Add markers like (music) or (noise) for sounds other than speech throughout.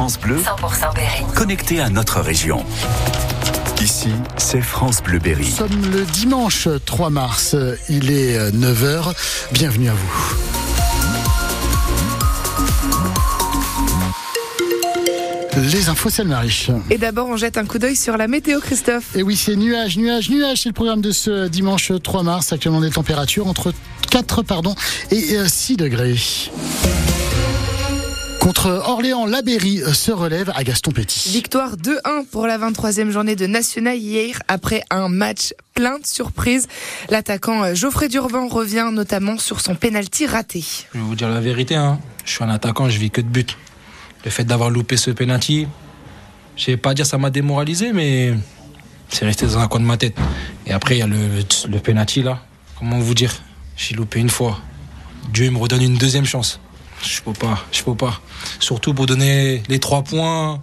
France Bleu, 100% Berry. connecté à notre région. Ici, c'est France Bleu Berry. Nous sommes le dimanche 3 mars, il est 9h, bienvenue à vous. Les infos, c'est le Mariche. Et d'abord, on jette un coup d'œil sur la météo, Christophe. Et oui, c'est nuage, nuage, nuage. C'est le programme de ce dimanche 3 mars. Actuellement, des températures entre 4 pardon, et 6 degrés. Contre Orléans, Labéry se relève à Gaston Petit. Victoire 2-1 pour la 23e journée de National hier après un match plein de surprises. L'attaquant Geoffrey Durban revient notamment sur son penalty raté. Je vais vous dire la vérité, hein. je suis un attaquant, je vis que de buts. Le fait d'avoir loupé ce penalty, je vais pas dire ça m'a démoralisé, mais c'est resté dans un coin de ma tête. Et après, il y a le, le penalty là. Comment vous dire? J'ai loupé une fois. Dieu me redonne une deuxième chance. Je peux pas, je peux pas. Surtout pour donner les trois points,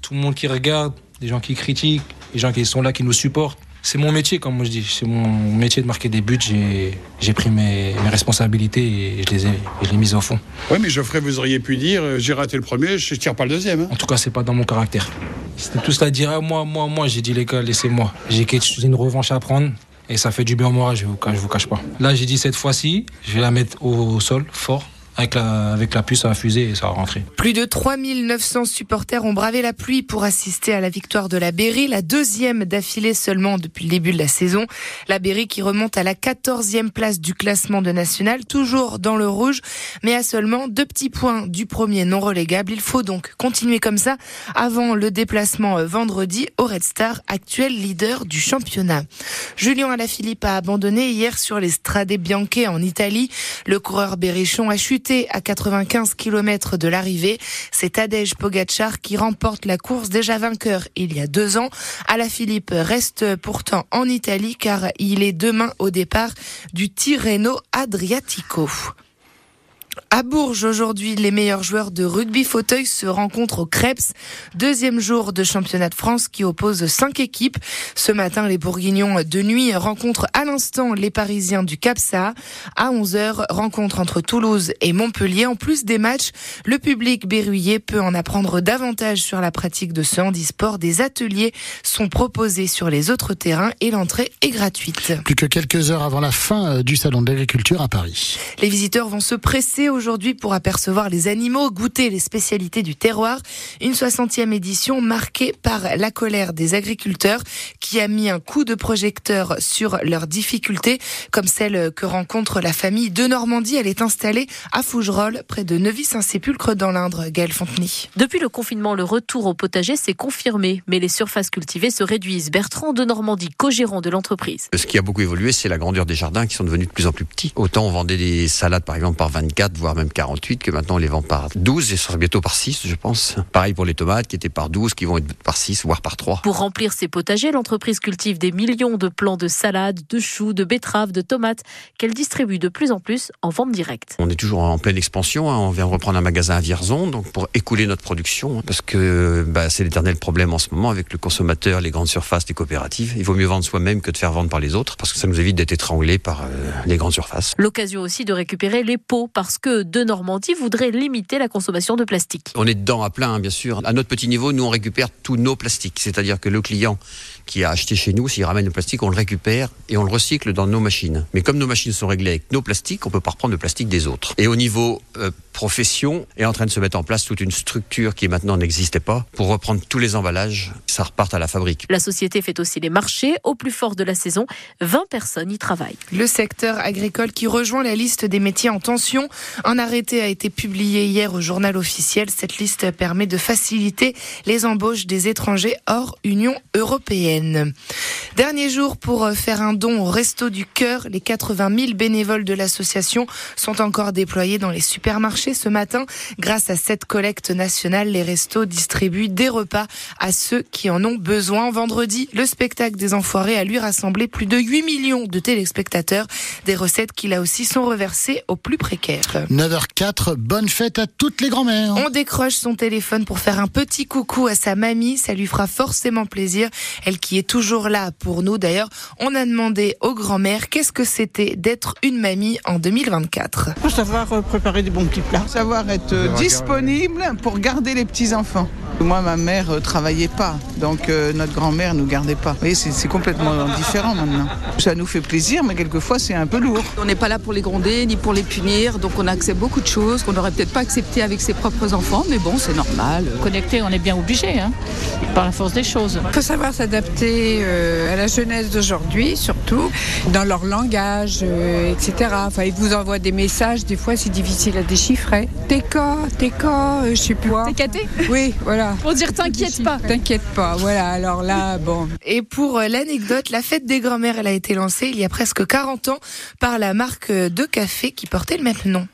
tout le monde qui regarde, les gens qui critiquent, les gens qui sont là, qui nous supportent. C'est mon métier, comme moi je dis. C'est mon métier de marquer des buts. J'ai, pris mes, mes responsabilités et je les ai, je les ai mises au fond. Oui, mais Geoffrey, vous auriez pu dire euh, j'ai raté le premier, je tire pas le deuxième. hein. En tout cas, c'est pas dans mon caractère. C'était tout cela à dire, ah, moi, moi, moi, j'ai dit les gars, laissez-moi. J'ai quelque chose- une revanche à prendre et ça fait du bien au moral, je vous, je vous cache pas. Là, j'ai dit cette fois-ci, je vais la mettre au, sol, fort, avec la, puce à fusée et ça va rentrer. Plus de 3900 supporters ont bravé la pluie pour assister à la victoire de la Berry, la deuxième d'affilée seulement depuis le début de la saison. La Berry qui remonte à la 14e place du classement de national, toujours dans le rouge, mais à seulement deux petits points du premier non relégable. Il faut donc continuer comme ça avant le déplacement vendredi au Red Star, actuel leader du championnat. Julien Alaphilippe a abandonné hier sur les Strade Bianche en Italie. Le coureur berrichon a chuté à 95 km de l'arrivée. C'est Tadej Pogacar qui remporte la course déjà vainqueur il y a deux ans. Alaphilippe reste pourtant en Italie car il est demain au départ du Tirreno Adriatico. À Bourges, aujourd'hui, les meilleurs joueurs de rugby fauteuil se rencontrent au Krebs. Deuxième jour de championnat de France qui oppose cinq équipes. Ce matin, les Bourguignons de nuit rencontrent à l'instant les Parisiens du CAPSA. À 11h, rencontre entre Toulouse et Montpellier. En plus des matchs, le public berruyer peut en apprendre davantage sur la pratique de ce handisport. Des ateliers sont proposés sur les autres terrains et l'entrée est gratuite. Plus que quelques heures avant la fin euh, du salon de l'agriculture à Paris. Les visiteurs vont se presser aujourd'hui pour apercevoir les animaux, goûter les spécialités du terroir. Une 60e édition marquée par la colère des agriculteurs qui a mis un coup de projecteur sur leurs difficultés, comme celle que rencontre la famille de Normandie. Elle est installée à Fougerolles, près de Neuvy-Saint-Sépulcre dans l'Indre. Gaël Fontenay. Depuis le confinement, le retour au potager s'est confirmé, mais les surfaces cultivées se réduisent. Bertrand de Normandie, co-gérant de l'entreprise. Ce qui a beaucoup évolué, c'est la grandeur des jardins qui sont devenus de plus en plus petits. Autant on vendait des salades par exemple par 24, voire même 48, que maintenant on les vend par 12 et ce sera bientôt par 6, je pense. Pareil pour les tomates qui étaient par 12, qui vont être par 6, voire par 3. Pour remplir ses potagers, l'entreprise cultive des millions de plants de salades, de choux, de betteraves, de tomates qu'elle distribue de plus en plus en vente directe. On est toujours en pleine expansion. hein. On vient reprendre un magasin à Vierzon donc pour écouler notre production, hein, parce que bah, c'est l'éternel problème en ce moment avec le consommateur, les grandes surfaces, les coopératives. Il vaut mieux vendre soi-même que de faire vendre par les autres, parce que ça nous évite d'être étranglés par euh, les grandes surfaces. L'occasion aussi de récupérer les pots parce que de Normandie voudrait limiter la consommation de plastique. On est dedans à plein, hein, bien sûr. À notre petit niveau, nous, on récupère tous nos plastiques. C'est-à-dire que le client qui a acheté chez nous, s'il ramène le plastique, on le récupère et on le recycle dans nos machines. Mais comme nos machines sont réglées avec nos plastiques, on peut pas reprendre le plastique des autres. Et au niveau euh, profession, est en train de se mettre en place toute une structure qui maintenant n'existait pas pour reprendre tous les emballages, ça reparte à la fabrique. La société fait aussi les marchés. Au plus fort de la saison, 20 personnes y travaillent. Le secteur agricole qui rejoint la liste des métiers en tension. Un arrêté a été publié hier au journal officiel. Cette liste permet de faciliter les embauches des étrangers hors Union européenne. Dernier jour pour faire un don au Resto du Cœur. Les 80 000 bénévoles de l'association sont encore déployés dans les supermarchés ce matin. Grâce à cette collecte nationale, les restos distribuent des repas à ceux qui en ont besoin. Vendredi, le spectacle des Enfoirés a lui rassemblé plus de 8 millions de téléspectateurs. Des recettes qui là aussi sont reversées aux plus précaires. 9h04, bonne fête à toutes les grand-mères. On décroche son téléphone pour faire un petit coucou à sa mamie, ça lui fera forcément plaisir. Elle qui est toujours là pour nous. D'ailleurs, on a demandé aux grand-mères qu'est-ce que c'était d'être une mamie en 2024. Faut savoir euh, préparer des bons petits plats. Savoir être euh, disponible pour garder les petits-enfants. Moi, ma mère euh, travaillait pas, donc euh, notre grand-mère nous gardait pas. Vous voyez, c'est c'est complètement (laughs) différent maintenant. Ça nous fait plaisir, mais quelquefois c'est un peu lourd. On n'est pas là pour les gronder ni pour les punir, donc on accepte beaucoup de choses qu'on n'aurait peut-être pas acceptées avec ses propres enfants, mais bon, c'est normal. Connecté, on est bien obligé, hein, par la force des choses. Il faut savoir s'adapter euh, à la jeunesse d'aujourd'hui, surtout dans leur langage, euh, etc. Enfin, ils vous envoient des messages, des fois c'est difficile à déchiffrer. T'es quoi T'es quoi Euh, Je sais plus quoi. T'es caté? Oui, voilà. Pour dire t'inquiète pas. T'inquiète pas, voilà. Alors là, bon. Et pour euh, l'anecdote, la fête des grand-mères, elle a été lancée il y a presque 40 ans par la marque de café qui portait le même nom.